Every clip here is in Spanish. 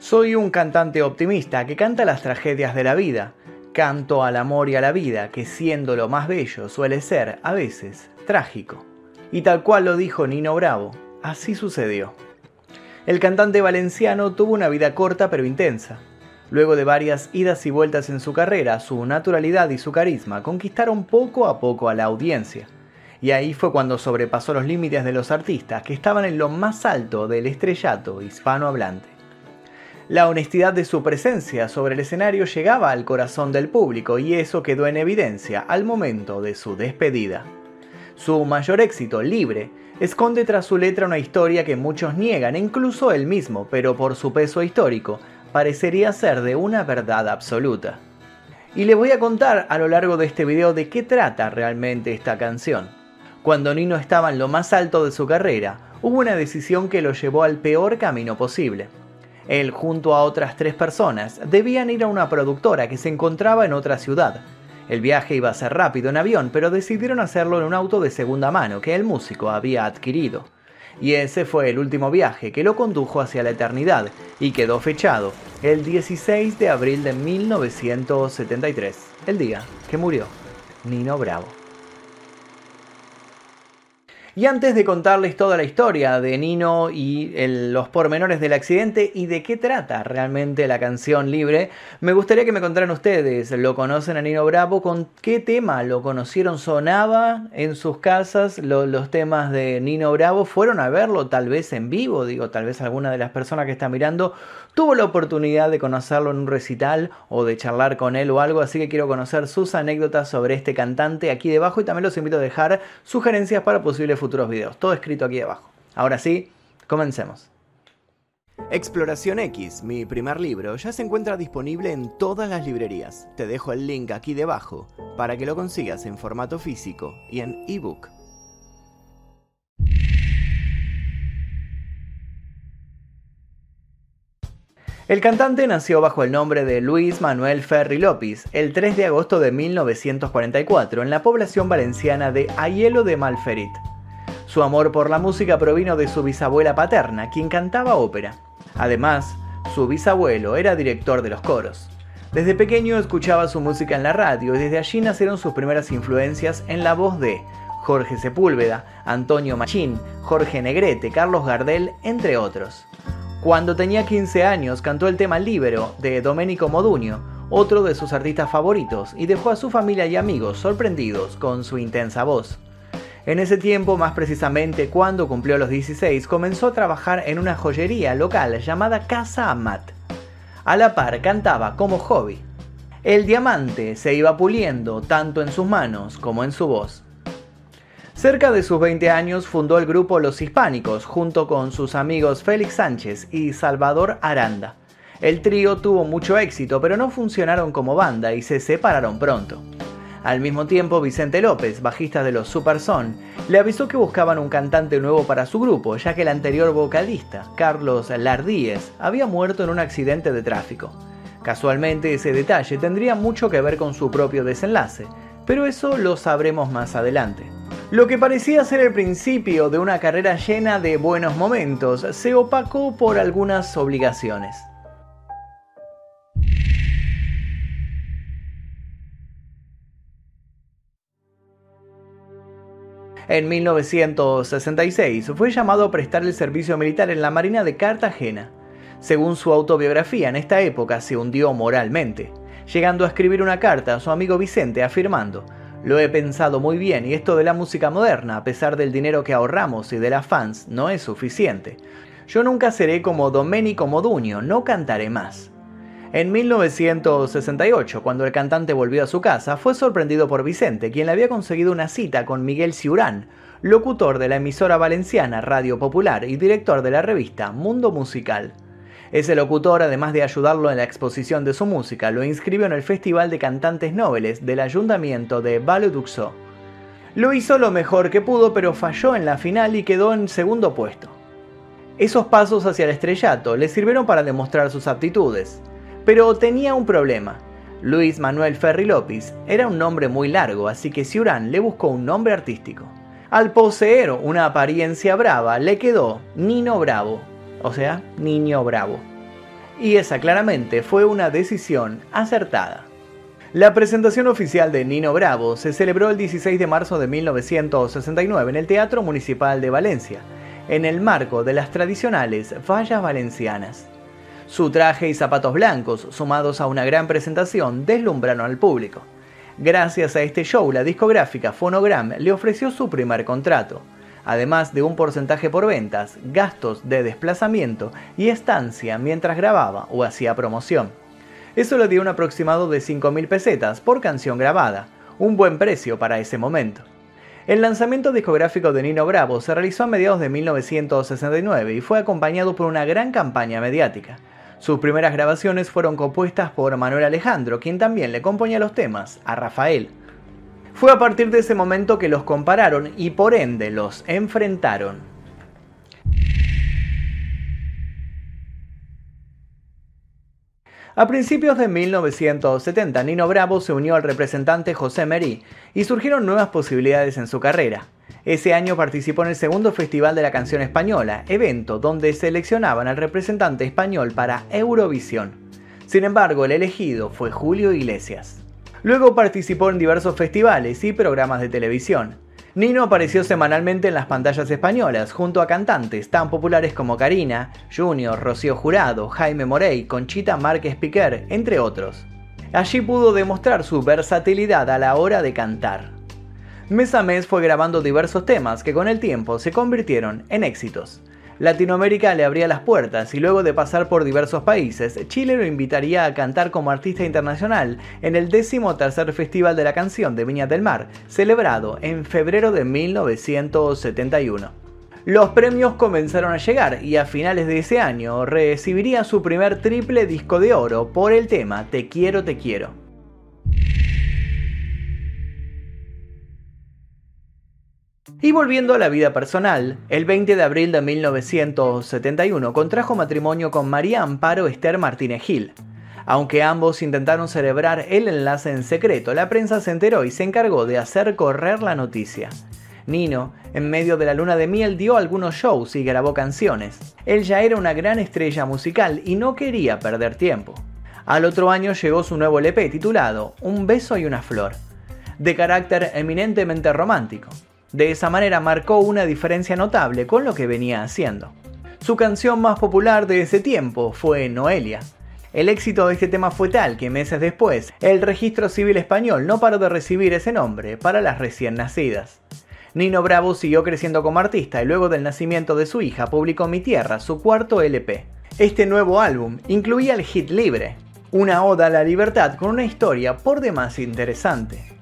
Soy un cantante optimista que canta las tragedias de la vida. Canto al amor y a la vida, que siendo lo más bello suele ser, a veces, trágico. Y tal cual lo dijo Nino Bravo, así sucedió. El cantante valenciano tuvo una vida corta pero intensa. Luego de varias idas y vueltas en su carrera, su naturalidad y su carisma conquistaron poco a poco a la audiencia. Y ahí fue cuando sobrepasó los límites de los artistas que estaban en lo más alto del estrellato hispanohablante. La honestidad de su presencia sobre el escenario llegaba al corazón del público y eso quedó en evidencia al momento de su despedida. Su mayor éxito, Libre, esconde tras su letra una historia que muchos niegan, incluso él mismo, pero por su peso histórico, parecería ser de una verdad absoluta. Y le voy a contar a lo largo de este video de qué trata realmente esta canción. Cuando Nino estaba en lo más alto de su carrera, hubo una decisión que lo llevó al peor camino posible. Él, junto a otras tres personas, debían ir a una productora que se encontraba en otra ciudad. El viaje iba a ser rápido en avión, pero decidieron hacerlo en un auto de segunda mano que el músico había adquirido y ese fue el último viaje que lo condujo hacia la eternidad y quedó fechado el 16 de abril de 1973, el día que murió Nino Bravo. Y antes de contarles toda la historia de Nino y los pormenores del accidente y de qué trata realmente la canción libre, me gustaría que me contaran ustedes, ¿lo conocen a Nino Bravo? ¿Con qué tema lo conocieron? ¿Sonaba en sus casas los temas de Nino Bravo? ¿Fueron a verlo tal vez en vivo? Digo, tal vez alguna de las personas que está mirando tuvo la oportunidad de conocerlo en un recital o de charlar con él o algo, así que quiero conocer sus anécdotas sobre este cantante aquí debajo y también los invito a dejar sugerencias para posibles futuros videos. Todo escrito aquí abajo. Ahora sí, comencemos. Exploración X, mi primer libro, ya se encuentra disponible en todas las librerías. Te dejo el link aquí debajo para que lo consigas en formato físico y en ebook. El cantante nació bajo el nombre de Luis Manuel Ferri López el 3 de agosto de 1944 en la población valenciana de Ayelo de Malferit. Su amor por la música provino de su bisabuela paterna, quien cantaba ópera. Además, su bisabuelo era director de los coros. Desde pequeño escuchaba su música en la radio y desde allí nacieron sus primeras influencias en la voz de Jorge Sepúlveda, Antonio Machín, Jorge Negrete, Carlos Gardel, entre otros. Cuando tenía 15 años cantó el tema Libero de Domenico Modugno, otro de sus artistas favoritos, y dejó a su familia y amigos sorprendidos con su intensa voz. En ese tiempo, más precisamente cuando cumplió los 16, comenzó a trabajar en una joyería local llamada Casa Amat. A la par cantaba como hobby. El diamante se iba puliendo tanto en sus manos como en su voz. Cerca de sus 20 años fundó el grupo Los Hispánicos junto con sus amigos Félix Sánchez y Salvador Aranda. El trío tuvo mucho éxito pero no funcionaron como banda y se separaron pronto. Al mismo tiempo, Vicente López, bajista de los Super Son, le avisó que buscaban un cantante nuevo para su grupo, ya que el anterior vocalista, Carlos Lardíez, había muerto en un accidente de tráfico. Casualmente ese detalle tendría mucho que ver con su propio desenlace, pero eso lo sabremos más adelante. Lo que parecía ser el principio de una carrera llena de buenos momentos se opacó por algunas obligaciones. En 1966 fue llamado a prestar el servicio militar en la Marina de Cartagena. Según su autobiografía, en esta época se hundió moralmente, llegando a escribir una carta a su amigo Vicente afirmando, lo he pensado muy bien y esto de la música moderna, a pesar del dinero que ahorramos y de las fans, no es suficiente. Yo nunca seré como Domenico Modugno, no cantaré más. En 1968, cuando el cantante volvió a su casa, fue sorprendido por Vicente, quien le había conseguido una cita con Miguel Ciurán, locutor de la emisora valenciana Radio Popular y director de la revista Mundo Musical. Ese locutor, además de ayudarlo en la exposición de su música, lo inscribió en el Festival de Cantantes Nobles del Ayuntamiento de Valoduxo. Lo hizo lo mejor que pudo, pero falló en la final y quedó en segundo puesto. Esos pasos hacia el estrellato le sirvieron para demostrar sus aptitudes, pero tenía un problema. Luis Manuel Ferri López era un nombre muy largo, así que Ciurán le buscó un nombre artístico. Al poseer una apariencia brava, le quedó Nino Bravo, o sea, Niño Bravo. Y esa claramente fue una decisión acertada. La presentación oficial de Nino Bravo se celebró el 16 de marzo de 1969 en el Teatro Municipal de Valencia, en el marco de las tradicionales fallas valencianas. Su traje y zapatos blancos, sumados a una gran presentación, deslumbraron al público. Gracias a este show, la discográfica Phonogram le ofreció su primer contrato, además de un porcentaje por ventas, gastos de desplazamiento y estancia mientras grababa o hacía promoción. Eso le dio un aproximado de 5.000 pesetas por canción grabada, un buen precio para ese momento. El lanzamiento discográfico de Nino Bravo se realizó a mediados de 1969 y fue acompañado por una gran campaña mediática. Sus primeras grabaciones fueron compuestas por Manuel Alejandro, quien también le componía los temas a Rafael. Fue a partir de ese momento que los compararon y por ende los enfrentaron. A principios de 1970, Nino Bravo se unió al representante José Merí y surgieron nuevas posibilidades en su carrera. Ese año participó en el segundo Festival de la Canción Española, evento donde seleccionaban al representante español para Eurovisión. Sin embargo, el elegido fue Julio Iglesias. Luego participó en diversos festivales y programas de televisión. Nino apareció semanalmente en las pantallas españolas junto a cantantes tan populares como Karina, Junior, Rocío Jurado, Jaime Morey, Conchita Márquez Piquer, entre otros. Allí pudo demostrar su versatilidad a la hora de cantar. Mes a mes fue grabando diversos temas que con el tiempo se convirtieron en éxitos. Latinoamérica le abría las puertas y luego de pasar por diversos países, Chile lo invitaría a cantar como artista internacional en el 13 Festival de la Canción de Viña del Mar, celebrado en febrero de 1971. Los premios comenzaron a llegar y a finales de ese año recibiría su primer triple disco de oro por el tema Te quiero, te quiero. Y volviendo a la vida personal, el 20 de abril de 1971 contrajo matrimonio con María Amparo Esther Martínez Gil. Aunque ambos intentaron celebrar el enlace en secreto, la prensa se enteró y se encargó de hacer correr la noticia. Nino, en medio de la luna de miel, dio algunos shows y grabó canciones. Él ya era una gran estrella musical y no quería perder tiempo. Al otro año llegó su nuevo LP titulado Un beso y una flor, de carácter eminentemente romántico. De esa manera marcó una diferencia notable con lo que venía haciendo. Su canción más popular de ese tiempo fue Noelia. El éxito de este tema fue tal que meses después, el registro civil español no paró de recibir ese nombre para las recién nacidas. Nino Bravo siguió creciendo como artista y luego del nacimiento de su hija publicó Mi Tierra, su cuarto LP. Este nuevo álbum incluía el hit Libre, una oda a la libertad con una historia por demás interesante.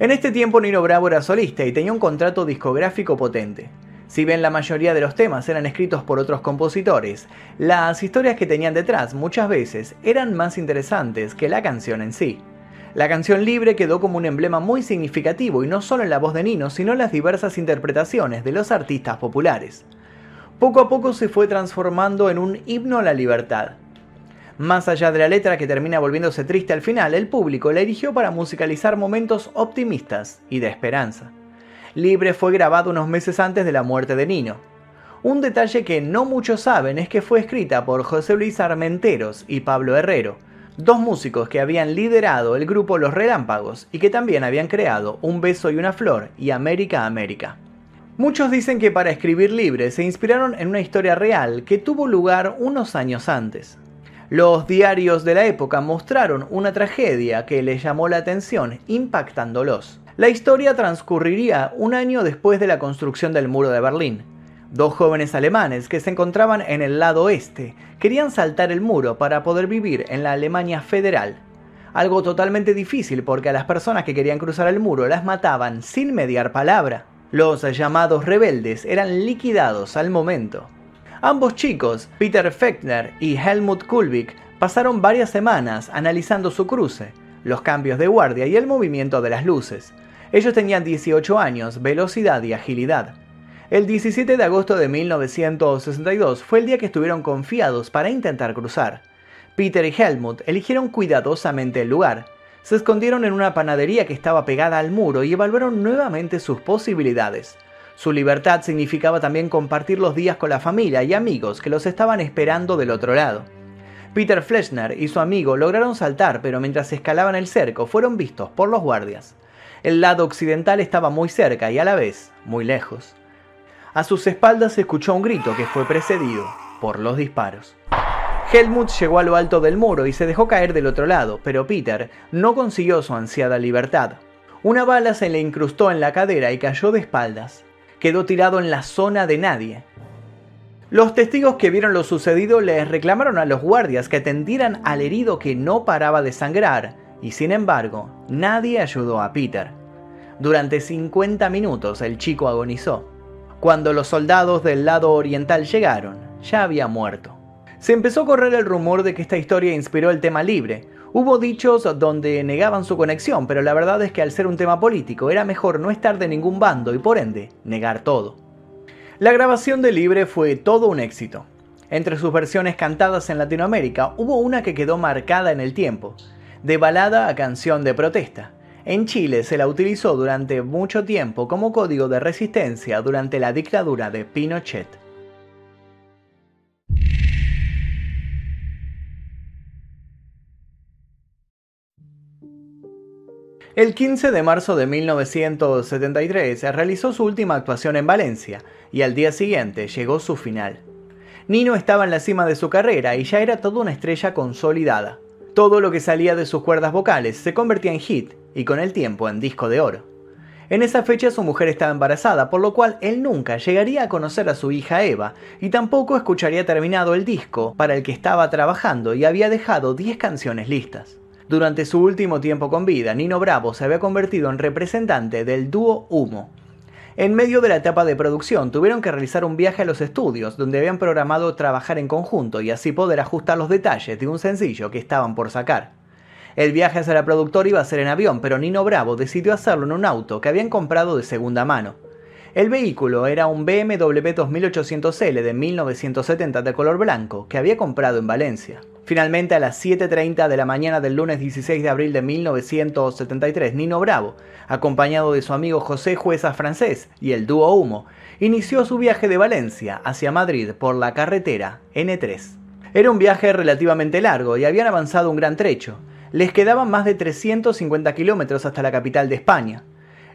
En este tiempo Nino Bravo era solista y tenía un contrato discográfico potente. Si bien la mayoría de los temas eran escritos por otros compositores, las historias que tenían detrás muchas veces eran más interesantes que la canción en sí. La canción libre quedó como un emblema muy significativo y no solo en la voz de Nino, sino en las diversas interpretaciones de los artistas populares. Poco a poco se fue transformando en un himno a la libertad. Más allá de la letra que termina volviéndose triste al final, el público la eligió para musicalizar momentos optimistas y de esperanza. Libre fue grabado unos meses antes de la muerte de Nino. Un detalle que no muchos saben es que fue escrita por José Luis Armenteros y Pablo Herrero, dos músicos que habían liderado el grupo Los Relámpagos y que también habían creado Un beso y una flor y América América. Muchos dicen que para escribir Libre se inspiraron en una historia real que tuvo lugar unos años antes. Los diarios de la época mostraron una tragedia que les llamó la atención, impactándolos. La historia transcurriría un año después de la construcción del muro de Berlín. Dos jóvenes alemanes que se encontraban en el lado oeste querían saltar el muro para poder vivir en la Alemania federal. Algo totalmente difícil porque a las personas que querían cruzar el muro las mataban sin mediar palabra. Los llamados rebeldes eran liquidados al momento. Ambos chicos, Peter Fechner y Helmut Kulvik, pasaron varias semanas analizando su cruce, los cambios de guardia y el movimiento de las luces. Ellos tenían 18 años, velocidad y agilidad. El 17 de agosto de 1962 fue el día que estuvieron confiados para intentar cruzar. Peter y Helmut eligieron cuidadosamente el lugar. Se escondieron en una panadería que estaba pegada al muro y evaluaron nuevamente sus posibilidades. Su libertad significaba también compartir los días con la familia y amigos que los estaban esperando del otro lado. Peter Fleschner y su amigo lograron saltar, pero mientras escalaban el cerco fueron vistos por los guardias. El lado occidental estaba muy cerca y a la vez muy lejos. A sus espaldas se escuchó un grito que fue precedido por los disparos. Helmut llegó a lo alto del muro y se dejó caer del otro lado, pero Peter no consiguió su ansiada libertad. Una bala se le incrustó en la cadera y cayó de espaldas quedó tirado en la zona de nadie. Los testigos que vieron lo sucedido les reclamaron a los guardias que atendieran al herido que no paraba de sangrar, y sin embargo, nadie ayudó a Peter. Durante 50 minutos el chico agonizó. Cuando los soldados del lado oriental llegaron, ya había muerto. Se empezó a correr el rumor de que esta historia inspiró el tema libre, Hubo dichos donde negaban su conexión, pero la verdad es que al ser un tema político era mejor no estar de ningún bando y por ende negar todo. La grabación de Libre fue todo un éxito. Entre sus versiones cantadas en Latinoamérica hubo una que quedó marcada en el tiempo, de balada a canción de protesta. En Chile se la utilizó durante mucho tiempo como código de resistencia durante la dictadura de Pinochet. El 15 de marzo de 1973 realizó su última actuación en Valencia y al día siguiente llegó su final. Nino estaba en la cima de su carrera y ya era toda una estrella consolidada. Todo lo que salía de sus cuerdas vocales se convertía en hit y con el tiempo en disco de oro. En esa fecha su mujer estaba embarazada, por lo cual él nunca llegaría a conocer a su hija Eva y tampoco escucharía terminado el disco para el que estaba trabajando y había dejado 10 canciones listas. Durante su último tiempo con vida, Nino Bravo se había convertido en representante del dúo Humo. En medio de la etapa de producción tuvieron que realizar un viaje a los estudios donde habían programado trabajar en conjunto y así poder ajustar los detalles de un sencillo que estaban por sacar. El viaje hacia la productora iba a ser en avión, pero Nino Bravo decidió hacerlo en un auto que habían comprado de segunda mano. El vehículo era un BMW 2800L de 1970 de color blanco que había comprado en Valencia. Finalmente, a las 7.30 de la mañana del lunes 16 de abril de 1973, Nino Bravo, acompañado de su amigo José Jueza francés y el dúo Humo, inició su viaje de Valencia hacia Madrid por la carretera N3. Era un viaje relativamente largo y habían avanzado un gran trecho. Les quedaban más de 350 kilómetros hasta la capital de España.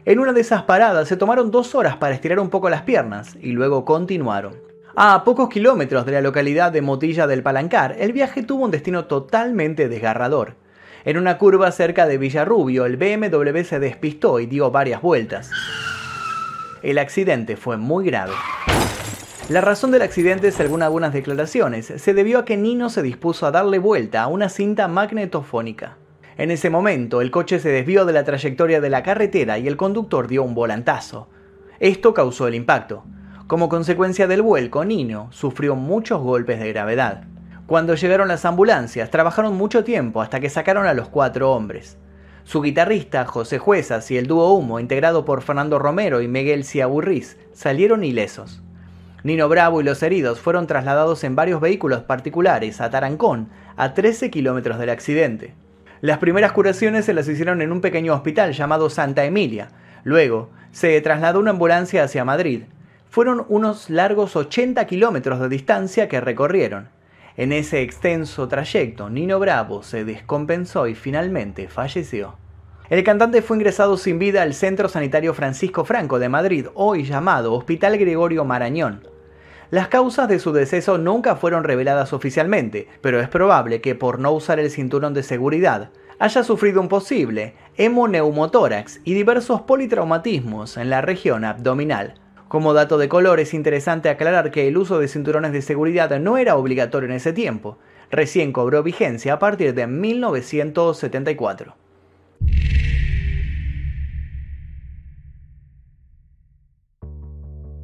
En una de esas paradas se tomaron dos horas para estirar un poco las piernas y luego continuaron. A pocos kilómetros de la localidad de Motilla del Palancar, el viaje tuvo un destino totalmente desgarrador. En una curva cerca de Villarrubio, el BMW se despistó y dio varias vueltas. El accidente fue muy grave. La razón del accidente, según algunas declaraciones, se debió a que Nino se dispuso a darle vuelta a una cinta magnetofónica. En ese momento, el coche se desvió de la trayectoria de la carretera y el conductor dio un volantazo. Esto causó el impacto. Como consecuencia del vuelco, Nino sufrió muchos golpes de gravedad. Cuando llegaron las ambulancias, trabajaron mucho tiempo hasta que sacaron a los cuatro hombres. Su guitarrista, José Juezas, y el dúo Humo, integrado por Fernando Romero y Miguel Ciaburriz, salieron ilesos. Nino Bravo y los heridos fueron trasladados en varios vehículos particulares a Tarancón, a 13 kilómetros del accidente. Las primeras curaciones se las hicieron en un pequeño hospital llamado Santa Emilia. Luego, se trasladó una ambulancia hacia Madrid. Fueron unos largos 80 kilómetros de distancia que recorrieron. En ese extenso trayecto, Nino Bravo se descompensó y finalmente falleció. El cantante fue ingresado sin vida al Centro Sanitario Francisco Franco de Madrid, hoy llamado Hospital Gregorio Marañón. Las causas de su deceso nunca fueron reveladas oficialmente, pero es probable que por no usar el cinturón de seguridad haya sufrido un posible hemoneumotórax y diversos politraumatismos en la región abdominal. Como dato de color es interesante aclarar que el uso de cinturones de seguridad no era obligatorio en ese tiempo, recién cobró vigencia a partir de 1974.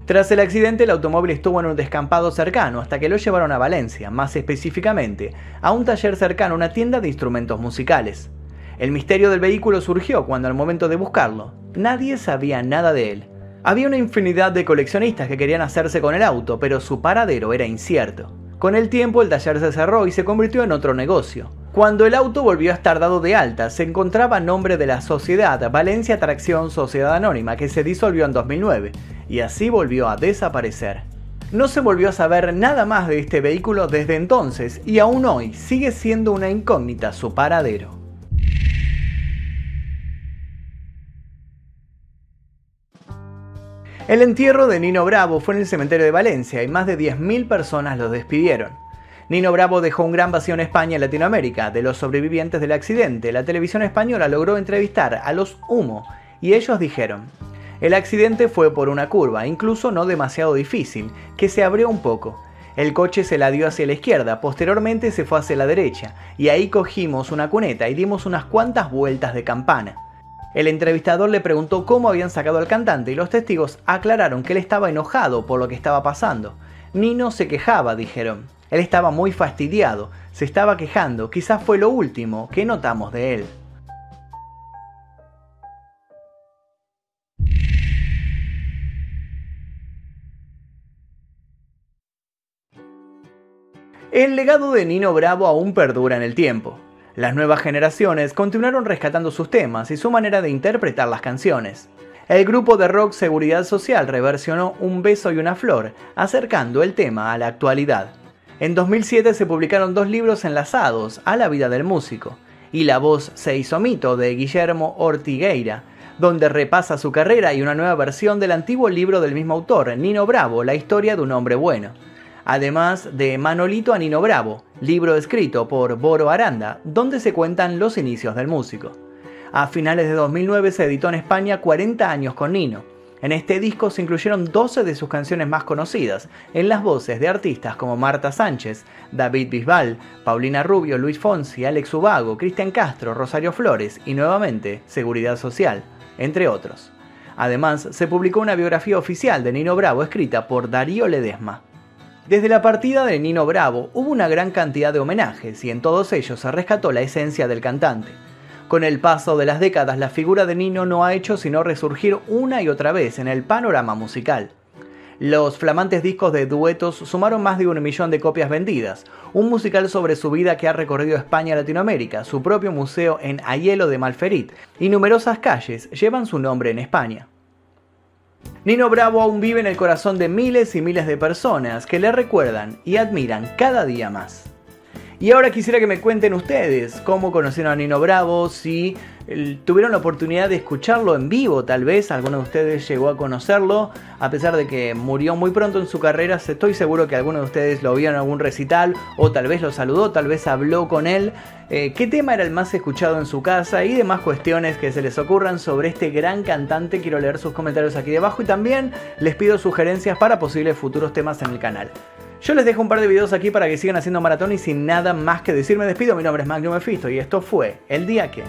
Tras el accidente, el automóvil estuvo en un descampado cercano hasta que lo llevaron a Valencia, más específicamente, a un taller cercano a una tienda de instrumentos musicales. El misterio del vehículo surgió cuando al momento de buscarlo, nadie sabía nada de él. Había una infinidad de coleccionistas que querían hacerse con el auto, pero su paradero era incierto. Con el tiempo el taller se cerró y se convirtió en otro negocio. Cuando el auto volvió a estar dado de alta, se encontraba a nombre de la sociedad Valencia Tracción Sociedad Anónima, que se disolvió en 2009, y así volvió a desaparecer. No se volvió a saber nada más de este vehículo desde entonces y aún hoy sigue siendo una incógnita su paradero. El entierro de Nino Bravo fue en el cementerio de Valencia y más de 10.000 personas lo despidieron. Nino Bravo dejó un gran vacío en España y Latinoamérica. De los sobrevivientes del accidente, la televisión española logró entrevistar a los Humo y ellos dijeron, el accidente fue por una curva, incluso no demasiado difícil, que se abrió un poco. El coche se la dio hacia la izquierda, posteriormente se fue hacia la derecha, y ahí cogimos una cuneta y dimos unas cuantas vueltas de campana. El entrevistador le preguntó cómo habían sacado al cantante y los testigos aclararon que él estaba enojado por lo que estaba pasando. Nino se quejaba, dijeron. Él estaba muy fastidiado, se estaba quejando, quizás fue lo último que notamos de él. El legado de Nino Bravo aún perdura en el tiempo. Las nuevas generaciones continuaron rescatando sus temas y su manera de interpretar las canciones. El grupo de rock Seguridad Social reversionó Un beso y una flor, acercando el tema a la actualidad. En 2007 se publicaron dos libros enlazados a la vida del músico, y La voz se hizo mito de Guillermo Ortigueira, donde repasa su carrera y una nueva versión del antiguo libro del mismo autor, Nino Bravo, La historia de un hombre bueno. Además de Manolito a Nino Bravo, libro escrito por Boro Aranda, donde se cuentan los inicios del músico. A finales de 2009 se editó en España 40 años con Nino, en este disco se incluyeron 12 de sus canciones más conocidas, en las voces de artistas como Marta Sánchez, David Bisbal, Paulina Rubio, Luis Fonsi, Alex Ubago, Cristian Castro, Rosario Flores y nuevamente Seguridad Social, entre otros. Además, se publicó una biografía oficial de Nino Bravo escrita por Darío Ledesma. Desde la partida de Nino Bravo hubo una gran cantidad de homenajes y en todos ellos se rescató la esencia del cantante. Con el paso de las décadas, la figura de Nino no ha hecho sino resurgir una y otra vez en el panorama musical. Los flamantes discos de duetos sumaron más de un millón de copias vendidas, un musical sobre su vida que ha recorrido España y Latinoamérica, su propio museo en Ayelo de Malferit y numerosas calles llevan su nombre en España. Nino Bravo aún vive en el corazón de miles y miles de personas que le recuerdan y admiran cada día más. Y ahora quisiera que me cuenten ustedes cómo conocieron a Nino Bravo, si tuvieron la oportunidad de escucharlo en vivo, tal vez alguno de ustedes llegó a conocerlo, a pesar de que murió muy pronto en su carrera, estoy seguro que alguno de ustedes lo vio en algún recital o tal vez lo saludó, tal vez habló con él. Eh, ¿Qué tema era el más escuchado en su casa? Y demás cuestiones que se les ocurran sobre este gran cantante. Quiero leer sus comentarios aquí debajo y también les pido sugerencias para posibles futuros temas en el canal. Yo les dejo un par de videos aquí para que sigan haciendo maratón y sin nada más que decir me despido. Mi nombre es Magnum Mefisto y esto fue El Día Que...